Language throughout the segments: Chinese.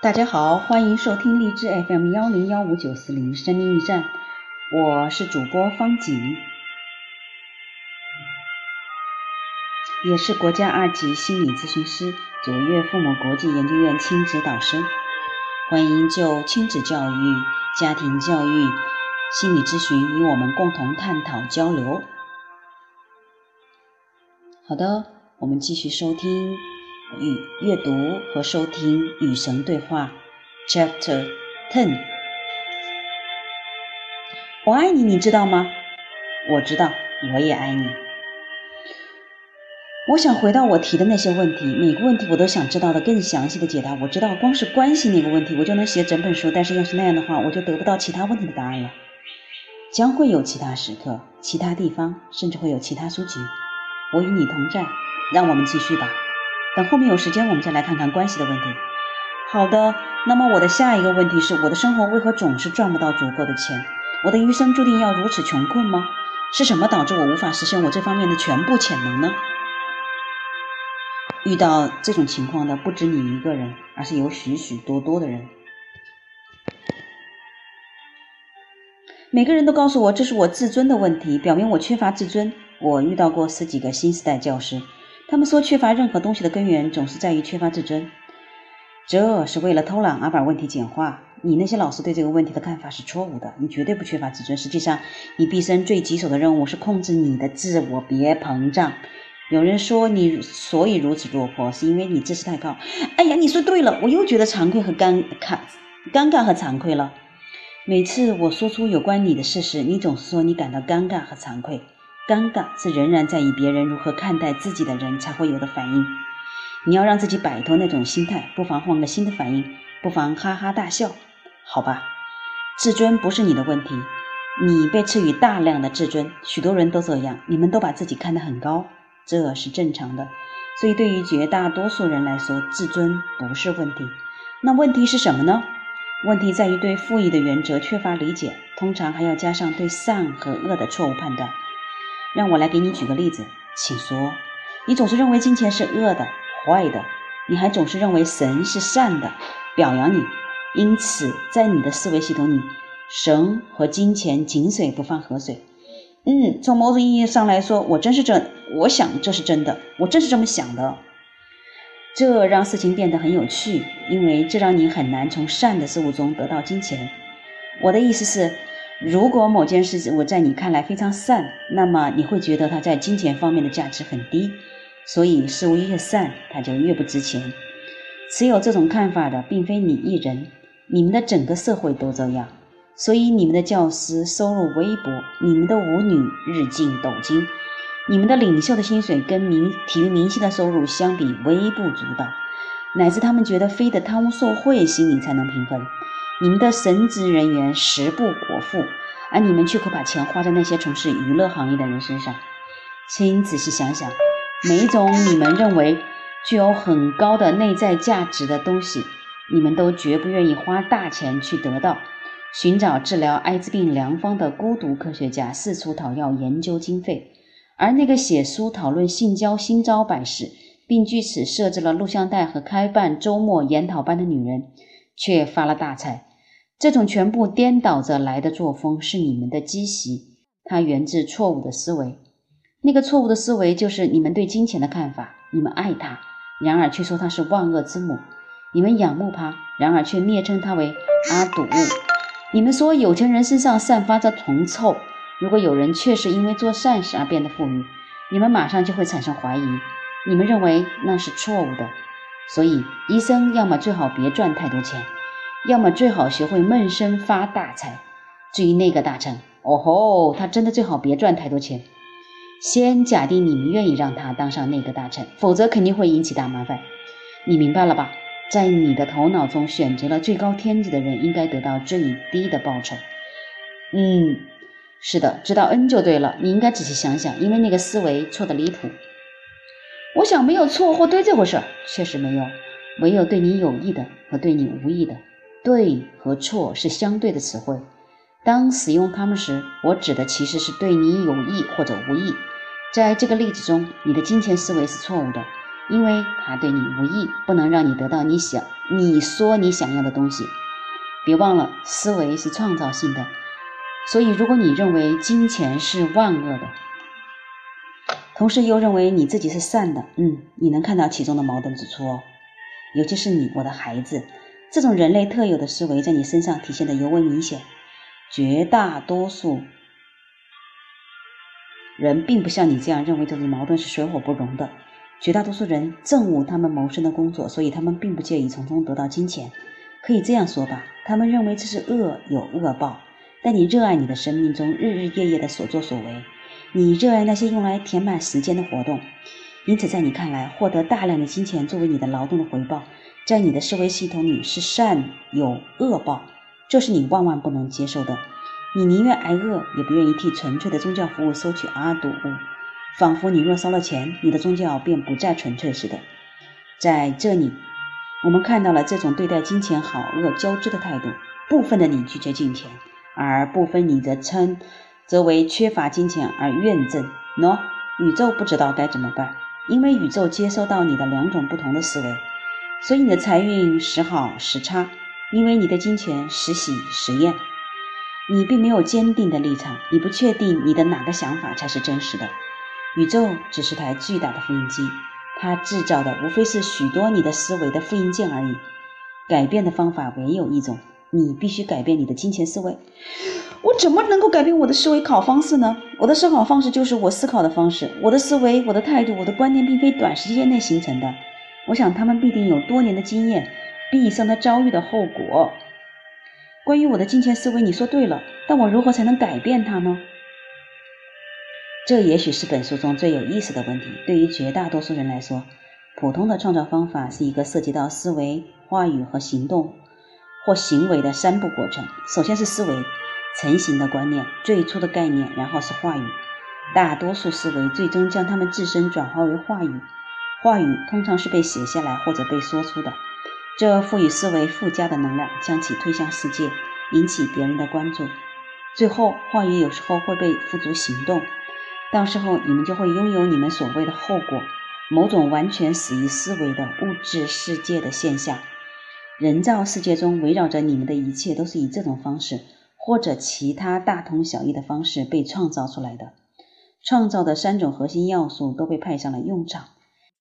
大家好，欢迎收听荔枝 FM 幺零幺五九四零生命驿站，我是主播方景，也是国家二级心理咨询师，卓越父母国际研究院亲子导师，欢迎就亲子教育、家庭教育、心理咨询与我们共同探讨交流。好的，我们继续收听。与阅读和收听《与神对话》Chapter Ten。我爱你，你知道吗？我知道，我也爱你。我想回到我提的那些问题，每个问题我都想知道的更详细的解答。我知道，光是关系那个问题，我就能写整本书。但是要是那样的话，我就得不到其他问题的答案了。将会有其他时刻、其他地方，甚至会有其他书籍。我与你同在，让我们继续吧。等后面有时间，我们再来看看关系的问题。好的，那么我的下一个问题是：我的生活为何总是赚不到足够的钱？我的余生注定要如此穷困吗？是什么导致我无法实现我这方面的全部潜能呢？遇到这种情况的不止你一个人，而是有许许多多的人。每个人都告诉我这是我自尊的问题，表明我缺乏自尊。我遇到过十几个新时代教师。他们说，缺乏任何东西的根源总是在于缺乏自尊，这是为了偷懒而把问题简化。你那些老师对这个问题的看法是错误的，你绝对不缺乏自尊。实际上，你毕生最棘手的任务是控制你的自我，别膨胀。有人说你所以如此落魄，是因为你自视太高。哎呀，你说对了，我又觉得惭愧和尴尬，尴尬和惭愧了。每次我说出有关你的事实，你总是说你感到尴尬和惭愧。尴尬是仍然在意别人如何看待自己的人才会有的反应。你要让自己摆脱那种心态，不妨换个新的反应，不妨哈哈大笑，好吧？自尊不是你的问题，你被赐予大量的自尊，许多人都这样，你们都把自己看得很高，这是正常的。所以对于绝大多数人来说，自尊不是问题。那问题是什么呢？问题在于对富裕的原则缺乏理解，通常还要加上对善和恶的错误判断。让我来给你举个例子，请说。你总是认为金钱是恶的、坏的，你还总是认为神是善的，表扬你。因此，在你的思维系统里，神和金钱井水不犯河水。嗯，从某种意义上来说，我真是这，我想这是真的，我正是这么想的。这让事情变得很有趣，因为这让你很难从善的事物中得到金钱。我的意思是。如果某件事情我在你看来非常善，那么你会觉得它在金钱方面的价值很低，所以事物越善，它就越不值钱。持有这种看法的并非你一人，你们的整个社会都这样。所以你们的教师收入微薄，你们的舞女日进斗金，你们的领袖的薪水跟明体育明星的收入相比微不足道，乃至他们觉得非得贪污受贿，心里才能平衡。你们的神职人员食不果腹，而你们却可把钱花在那些从事娱乐行业的人身上。请仔细想想，每一种你们认为具有很高的内在价值的东西，你们都绝不愿意花大钱去得到。寻找治疗艾滋病良方的孤独科学家四处讨要研究经费，而那个写书讨论性交新招摆事，并据此设置了录像带和开办周末研讨班的女人，却发了大财。这种全部颠倒着来的作风是你们的积习，它源自错误的思维。那个错误的思维就是你们对金钱的看法。你们爱它，然而却说它是万恶之母；你们仰慕它，然而却蔑称它为阿堵。你们说有钱人身上散发着铜臭。如果有人确实因为做善事而变得富裕，你们马上就会产生怀疑。你们认为那是错误的。所以，医生要么最好别赚太多钱。要么最好学会闷声发大财。至于那个大臣，哦吼，他真的最好别赚太多钱。先假定你们愿意让他当上那个大臣，否则肯定会引起大麻烦。你明白了吧？在你的头脑中，选择了最高天职的人应该得到最低的报酬。嗯，是的，知道 N 就对了。你应该仔细想想，因为那个思维错的离谱。我想没有错或对这回事，确实没有，唯有对你有益的和对你无益的。对和错是相对的词汇，当使用它们时，我指的其实是对你有益或者无益。在这个例子中，你的金钱思维是错误的，因为它对你无益，不能让你得到你想、你说你想要的东西。别忘了，思维是创造性的。所以，如果你认为金钱是万恶的，同时又认为你自己是善的，嗯，你能看到其中的矛盾之处哦。尤其是你，我的孩子，这种人类特有的思维在你身上体现的尤为明显。绝大多数人并不像你这样认为这种矛盾是水火不容的。绝大多数人憎恶他们谋生的工作，所以他们并不介意从中得到金钱。可以这样说吧，他们认为这是恶有恶报。但你热爱你的生命中日日夜夜的所作所为，你热爱那些用来填满时间的活动，因此在你看来，获得大量的金钱作为你的劳动的回报，在你的思维系统里是善有恶报，这是你万万不能接受的。你宁愿挨饿，也不愿意替纯粹的宗教服务收取阿堵。仿佛你若收了钱，你的宗教便不再纯粹似的。在这里，我们看到了这种对待金钱好恶交织的态度。部分的你拒绝金钱，而部分你则称则为缺乏金钱而怨憎。喏，宇宙不知道该怎么办，因为宇宙接收到你的两种不同的思维，所以你的财运时好时差，因为你的金钱时喜时厌。你并没有坚定的立场，你不确定你的哪个想法才是真实的。宇宙只是台巨大的复印机，它制造的无非是许多你的思维的复印件而已。改变的方法唯有一种，你必须改变你的金钱思维。我怎么能够改变我的思维考方式呢？我的思考方式就是我思考的方式。我的思维、我的态度、我的观念，并非短时间内形成的。我想他们必定有多年的经验，毕生的遭遇的后果。关于我的金钱思维，你说对了，但我如何才能改变它呢？这也许是本书中最有意思的问题。对于绝大多数人来说，普通的创造方法是一个涉及到思维、话语和行动或行为的三步过程。首先是思维，成型的观念，最初的概念，然后是话语。大多数思维最终将它们自身转化为话语，话语通常是被写下来或者被说出的，这赋予思维附加的能量，将其推向世界，引起别人的关注。最后，话语有时候会被付诸行动。到时候你们就会拥有你们所谓的后果，某种完全死于思维的物质世界的现象。人造世界中围绕着你们的一切都是以这种方式或者其他大同小异的方式被创造出来的。创造的三种核心要素都被派上了用场。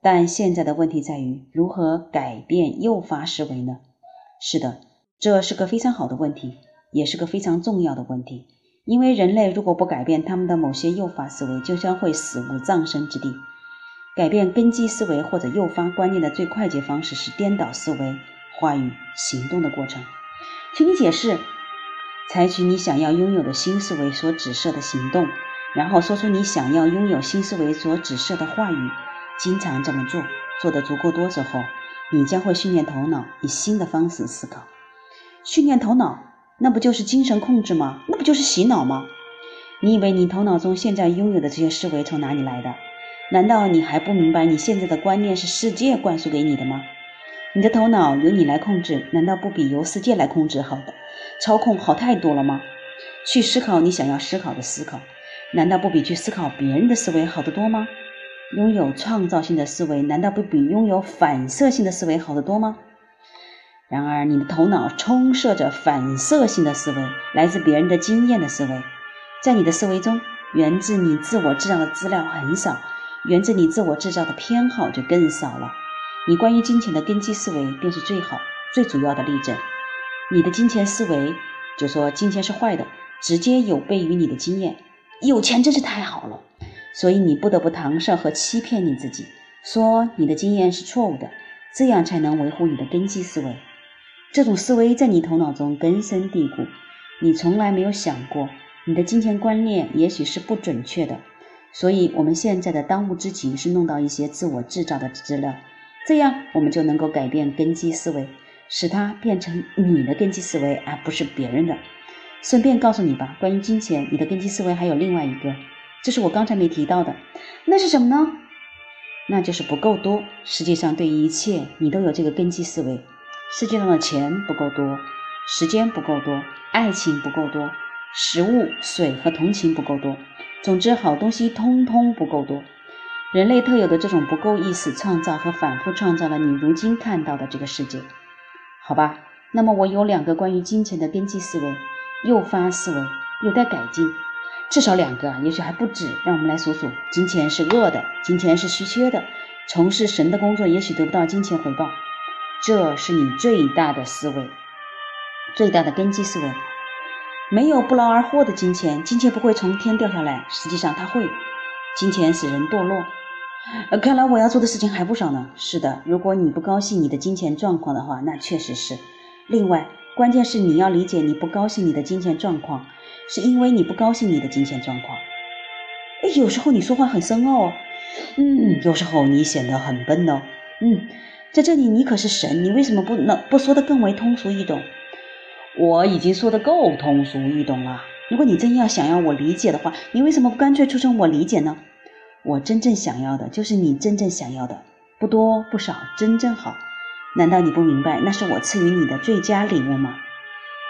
但现在的问题在于如何改变诱发思维呢？是的，这是个非常好的问题，也是个非常重要的问题。因为人类如果不改变他们的某些诱发思维，就将会死无葬身之地。改变根基思维或者诱发观念的最快捷方式是颠倒思维、话语、行动的过程。请你解释：采取你想要拥有的新思维所指涉的行动，然后说出你想要拥有新思维所指涉的话语。经常这么做，做得足够多之后，你将会训练头脑以新的方式思考。训练头脑。那不就是精神控制吗？那不就是洗脑吗？你以为你头脑中现在拥有的这些思维从哪里来的？难道你还不明白你现在的观念是世界灌输给你的吗？你的头脑由你来控制，难道不比由世界来控制好的操控好太多了吗？去思考你想要思考的思考，难道不比去思考别人的思维好得多吗？拥有创造性的思维，难道不比拥有反射性的思维好得多吗？然而，你的头脑充斥着反射性的思维，来自别人的经验的思维。在你的思维中，源自你自我制造的资料很少，源自你自我制造的偏好就更少了。你关于金钱的根基思维便是最好、最主要的例证。你的金钱思维就说金钱是坏的，直接有悖于你的经验。有钱真是太好了，所以你不得不搪塞和欺骗你自己，说你的经验是错误的，这样才能维护你的根基思维。这种思维在你头脑中根深蒂固，你从来没有想过你的金钱观念也许是不准确的。所以，我们现在的当务之急是弄到一些自我制造的资料，这样我们就能够改变根基思维，使它变成你的根基思维，而不是别人的。顺便告诉你吧，关于金钱，你的根基思维还有另外一个，这是我刚才没提到的，那是什么呢？那就是不够多。实际上，对一切，你都有这个根基思维。世界上的钱不够多，时间不够多，爱情不够多，食物、水和同情不够多。总之，好东西通通不够多。人类特有的这种不够意识，创造和反复创造了你如今看到的这个世界，好吧？那么我有两个关于金钱的根基思维、诱发思维有待改进，至少两个，也许还不止。让我们来数数：金钱是恶的，金钱是稀缺的，从事神的工作也许得不到金钱回报，这是你最大的思维，最大的根基思维。没有不劳而获的金钱，金钱不会从天掉下来，实际上它会。金钱使人堕落。呃，看来我要做的事情还不少呢。是的，如果你不高兴你的金钱状况的话，那确实是。另外，关键是你要理解，你不高兴你的金钱状况，是因为你不高兴你的金钱状况。哎，有时候你说话很深奥哦。嗯，有时候你显得很笨哦。嗯，在这里你可是神，你为什么不能不说的更为通俗易懂？我已经说的够通俗易懂了。如果你真要想要我理解的话，你为什么不干脆出声我理解呢？我真正想要的就是你真正想要的，不多不少，真正好。难道你不明白那是我赐予你的最佳礼物吗？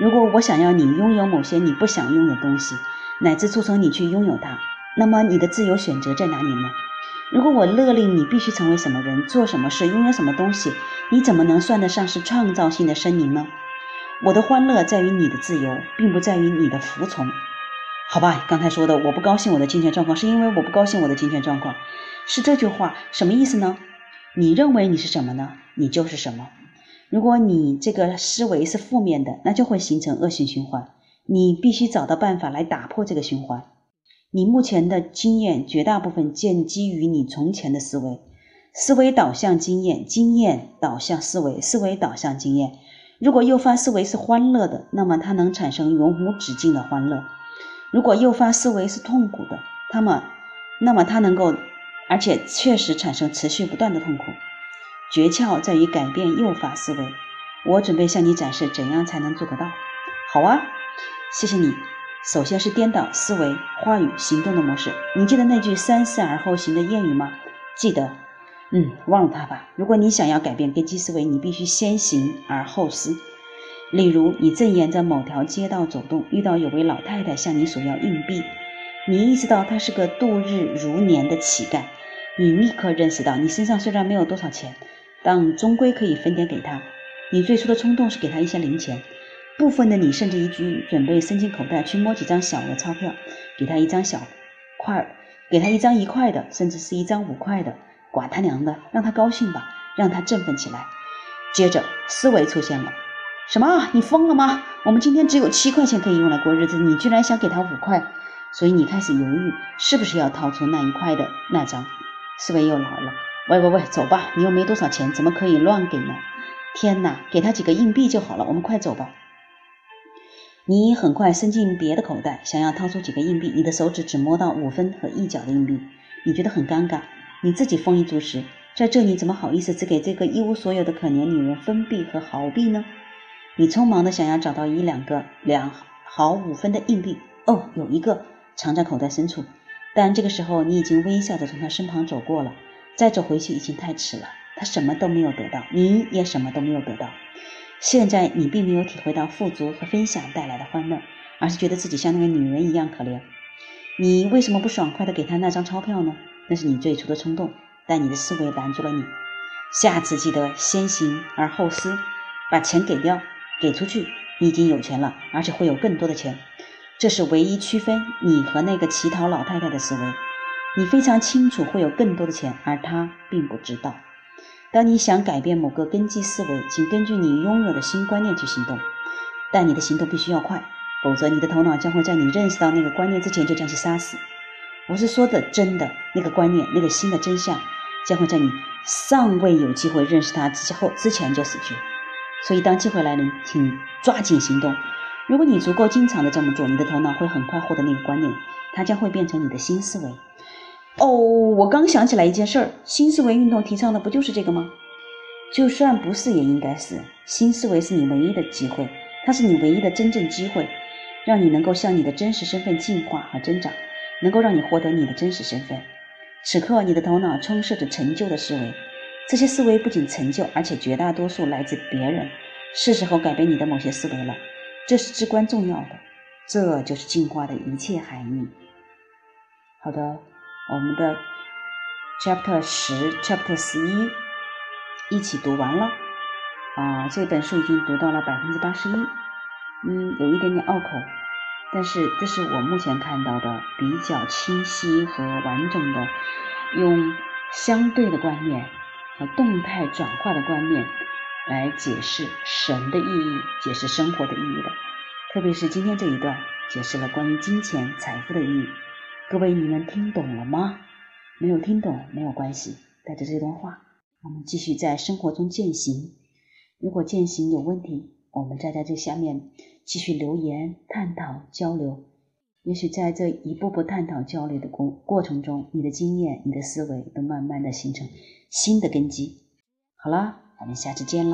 如果我想要你拥有某些你不想拥有的东西，乃至促成你去拥有它，那么你的自由选择在哪里呢？如果我勒令你必须成为什么人，做什么事，拥有什么东西，你怎么能算得上是创造性的生灵呢？我的欢乐在于你的自由，并不在于你的服从。好吧，刚才说的我不高兴我的金钱状况，是因为我不高兴我的金钱状况，是这句话什么意思呢？你认为你是什么呢？你就是什么。如果你这个思维是负面的，那就会形成恶性循环。你必须找到办法来打破这个循环。你目前的经验绝大部分建基于你从前的思维，思维导向经验，经验导向思维，思维导向经验。如果诱发思维是欢乐的，那么它能产生永无止境的欢乐。如果诱发思维是痛苦的，那么，那么它能够，而且确实产生持续不断的痛苦。诀窍在于改变诱发思维。我准备向你展示怎样才能做得到。好啊，谢谢你。首先是颠倒思维、话语、行动的模式。你记得那句“三思而后行”的谚语吗？记得。嗯，忘了它吧。如果你想要改变根基思维，你必须先行而后思。例如，你正沿着某条街道走动，遇到有位老太太向你索要硬币，你意识到她是个度日如年的乞丐，你立刻认识到，你身上虽然没有多少钱，但终归可以分点给他。你最初的冲动是给他一些零钱，部分的你甚至一句准备伸进口袋去摸几张小额钞票，给他一张小块儿，给他一张一块的，甚至是一张五块的，管他娘的，让他高兴吧，让他振奋起来。接着，思维出现了。什么？你疯了吗？我们今天只有七块钱可以用来过日子，你居然想给他五块，所以你开始犹豫，是不是要掏出那一块的那张？思维又来了，喂喂喂，走吧，你又没多少钱，怎么可以乱给呢？天哪，给他几个硬币就好了，我们快走吧。你很快伸进别的口袋，想要掏出几个硬币，你的手指只摸到五分和一角的硬币，你觉得很尴尬，你自己丰衣足食，在这里怎么好意思只给这个一无所有的可怜女人分币和毫币呢？你匆忙的想要找到一两个两毫五分的硬币，哦，有一个藏在口袋深处，但这个时候你已经微笑着从他身旁走过了，再走回去已经太迟了。他什么都没有得到，你也什么都没有得到。现在你并没有体会到富足和分享带来的欢乐，而是觉得自己像那个女人一样可怜。你为什么不爽快的给他那张钞票呢？那是你最初的冲动，但你的思维拦住了你。下次记得先行而后思，把钱给掉。给出去，你已经有钱了，而且会有更多的钱。这是唯一区分你和那个乞讨老太太的思维。你非常清楚会有更多的钱，而他并不知道。当你想改变某个根基思维，请根据你拥有的新观念去行动，但你的行动必须要快，否则你的头脑将会在你认识到那个观念之前就将其杀死。我是说的真的，那个观念，那个新的真相，将会在你尚未有机会认识它之后之前就死去。所以，当机会来临，请抓紧行动。如果你足够经常的这么做，你的头脑会很快获得那个观念，它将会变成你的新思维。哦，我刚想起来一件事儿，新思维运动提倡的不就是这个吗？就算不是，也应该是。新思维是你唯一的机会，它是你唯一的真正机会，让你能够向你的真实身份进化和增长，能够让你获得你的真实身份。此刻，你的头脑充斥着陈旧的思维。这些思维不仅陈旧，而且绝大多数来自别人。是时候改变你的某些思维了，这是至关重要的。这就是进化的一切含义。好的，我们的 Chapter 十，Chapter 十一，一起读完了。啊，这本书已经读到了百分之八十一，嗯，有一点点拗口，但是这是我目前看到的比较清晰和完整的，用相对的观念和动态转化的观念来解释神的意义，解释生活的意义的。特别是今天这一段，解释了关于金钱、财富的意义。各位，你们听懂了吗？没有听懂没有关系，带着这段话，我们继续在生活中践行。如果践行有问题，我们再在这下面继续留言探讨交流。也许在这一步步探讨交流的过过程中，你的经验、你的思维都慢慢的形成新的根基。好了，我们下次见啦。